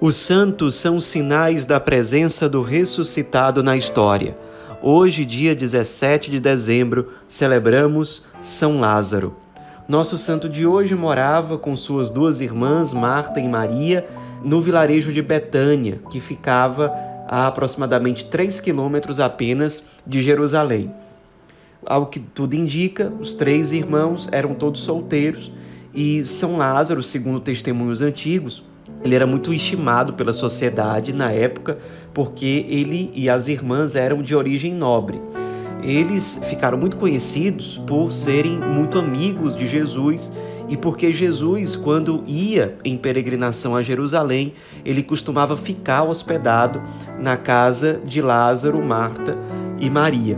Os santos são sinais da presença do ressuscitado na história. Hoje, dia 17 de dezembro, celebramos São Lázaro. Nosso santo de hoje morava com suas duas irmãs, Marta e Maria, no vilarejo de Betânia, que ficava a aproximadamente 3 quilômetros apenas de Jerusalém. Ao que tudo indica, os três irmãos eram todos solteiros e São Lázaro, segundo testemunhos antigos, ele era muito estimado pela sociedade na época, porque ele e as irmãs eram de origem nobre. Eles ficaram muito conhecidos por serem muito amigos de Jesus e porque Jesus, quando ia em peregrinação a Jerusalém, ele costumava ficar hospedado na casa de Lázaro, Marta e Maria.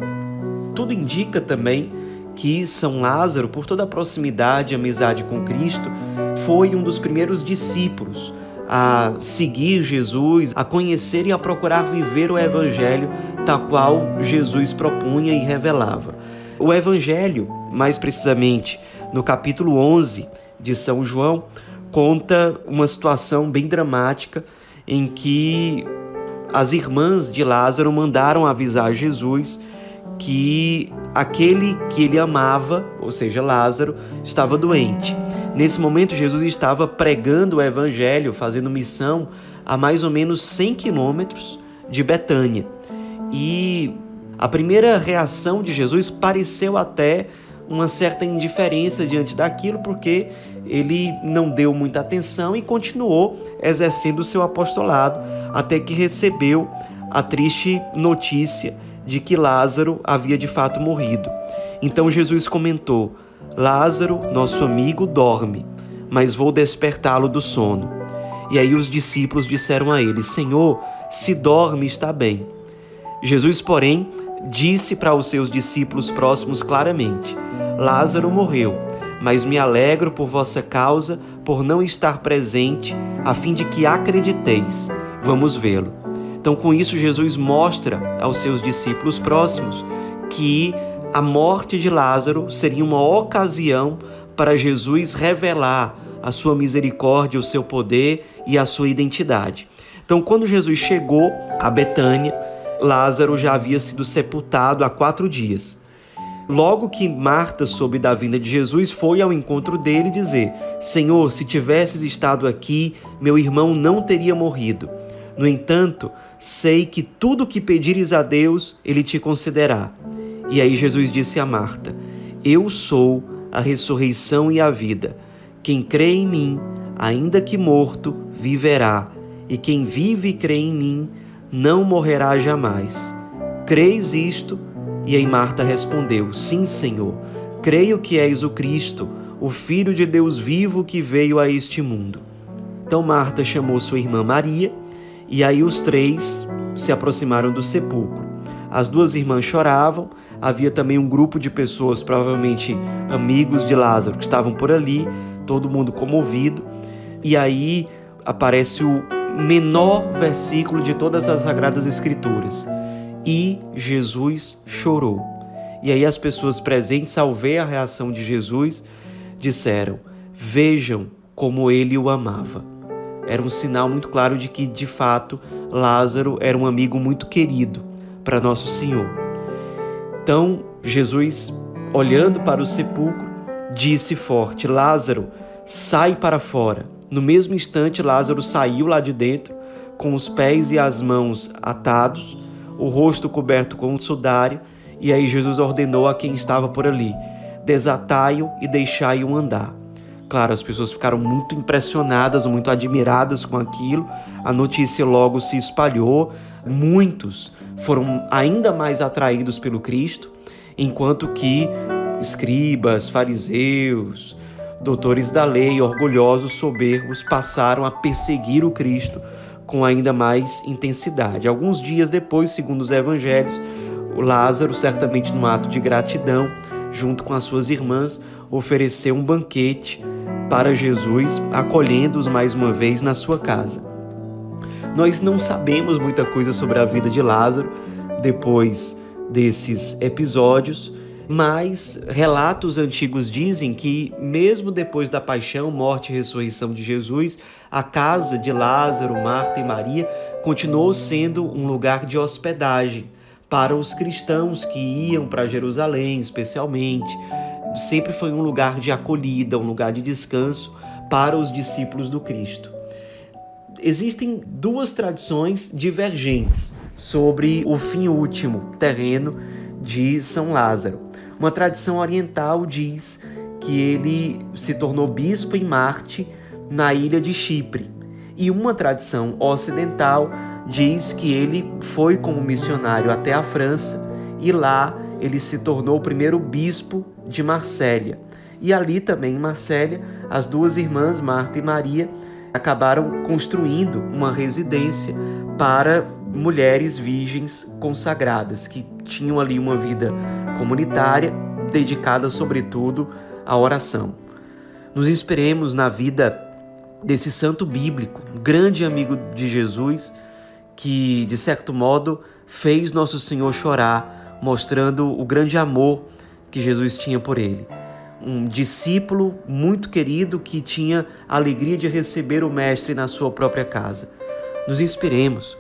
Tudo indica também que São Lázaro, por toda a proximidade e amizade com Cristo, foi um dos primeiros discípulos a seguir Jesus, a conhecer e a procurar viver o Evangelho tal qual Jesus propunha e revelava. O Evangelho, mais precisamente no capítulo 11 de São João, conta uma situação bem dramática em que as irmãs de Lázaro mandaram avisar Jesus que aquele que ele amava, ou seja, Lázaro, estava doente. Nesse momento, Jesus estava pregando o evangelho, fazendo missão a mais ou menos 100 quilômetros de Betânia. E a primeira reação de Jesus pareceu até uma certa indiferença diante daquilo, porque ele não deu muita atenção e continuou exercendo o seu apostolado até que recebeu a triste notícia de que Lázaro havia de fato morrido. Então Jesus comentou: Lázaro, nosso amigo, dorme, mas vou despertá-lo do sono. E aí os discípulos disseram a ele: Senhor, se dorme, está bem. Jesus, porém, disse para os seus discípulos próximos claramente: Lázaro morreu, mas me alegro por vossa causa, por não estar presente, a fim de que acrediteis. Vamos vê-lo. Então, com isso, Jesus mostra aos seus discípulos próximos que a morte de Lázaro seria uma ocasião para Jesus revelar a sua misericórdia, o seu poder e a sua identidade. Então, quando Jesus chegou a Betânia, Lázaro já havia sido sepultado há quatro dias. Logo que Marta soube da vinda de Jesus, foi ao encontro dele dizer: Senhor, se tivesses estado aqui, meu irmão não teria morrido. No entanto, sei que tudo que pedires a Deus, ele te concederá. E aí Jesus disse a Marta: Eu sou a ressurreição e a vida. Quem crê em mim, ainda que morto, viverá, e quem vive e crê em mim, não morrerá jamais. Creis isto? E aí Marta respondeu: Sim, Senhor. Creio que és o Cristo, o Filho de Deus vivo que veio a este mundo. Então Marta chamou sua irmã Maria e aí os três se aproximaram do sepulcro. As duas irmãs choravam, havia também um grupo de pessoas, provavelmente amigos de Lázaro, que estavam por ali, todo mundo comovido. E aí aparece o menor versículo de todas as Sagradas Escrituras. E Jesus chorou. E aí as pessoas presentes, ao ver a reação de Jesus, disseram: Vejam como ele o amava era um sinal muito claro de que, de fato, Lázaro era um amigo muito querido para Nosso Senhor. Então, Jesus, olhando para o sepulcro, disse forte: Lázaro, sai para fora. No mesmo instante, Lázaro saiu lá de dentro, com os pés e as mãos atados, o rosto coberto com um sudário, e aí Jesus ordenou a quem estava por ali: desatai-o e deixai-o andar. Claro, as pessoas ficaram muito impressionadas, muito admiradas com aquilo. A notícia logo se espalhou. Muitos foram ainda mais atraídos pelo Cristo, enquanto que escribas, fariseus, doutores da lei, orgulhosos, soberbos, passaram a perseguir o Cristo com ainda mais intensidade. Alguns dias depois, segundo os evangelhos, Lázaro, certamente num ato de gratidão, junto com as suas irmãs, ofereceu um banquete para Jesus, acolhendo-os mais uma vez na sua casa. Nós não sabemos muita coisa sobre a vida de Lázaro depois desses episódios Mas relatos antigos dizem que, mesmo depois da paixão, morte e ressurreição de Jesus, a casa de Lázaro, Marta e Maria continuou sendo um lugar de hospedagem para os cristãos que iam para Jerusalém, especialmente. Sempre foi um lugar de acolhida, um lugar de descanso para os discípulos do Cristo. Existem duas tradições divergentes sobre o fim último terreno de São Lázaro. Uma tradição oriental diz que ele se tornou bispo em Marte, na ilha de Chipre. E uma tradição ocidental diz que ele foi como missionário até a França e lá ele se tornou o primeiro bispo de Marsella. E ali também em Marsella, as duas irmãs, Marta e Maria, acabaram construindo uma residência para mulheres virgens consagradas que tinham ali uma vida comunitária dedicada sobretudo à oração. Nos inspiremos na vida desse santo bíblico, grande amigo de Jesus, que de certo modo fez nosso Senhor chorar, mostrando o grande amor que Jesus tinha por ele. Um discípulo muito querido que tinha a alegria de receber o Mestre na sua própria casa. Nos inspiremos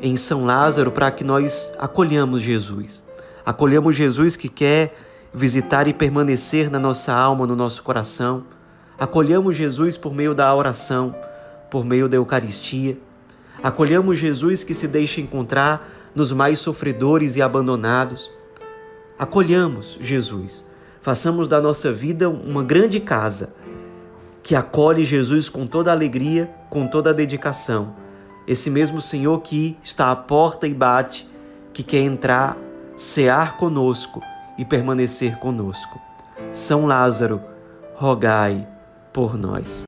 em São Lázaro para que nós acolhamos Jesus. Acolhamos Jesus que quer visitar e permanecer na nossa alma, no nosso coração. Acolhamos Jesus por meio da oração, por meio da Eucaristia. Acolhamos Jesus que se deixa encontrar nos mais sofredores e abandonados. Acolhamos Jesus. Façamos da nossa vida uma grande casa que acolhe Jesus com toda alegria, com toda dedicação esse mesmo Senhor que está à porta e bate, que quer entrar, cear conosco e permanecer conosco. São Lázaro, rogai por nós.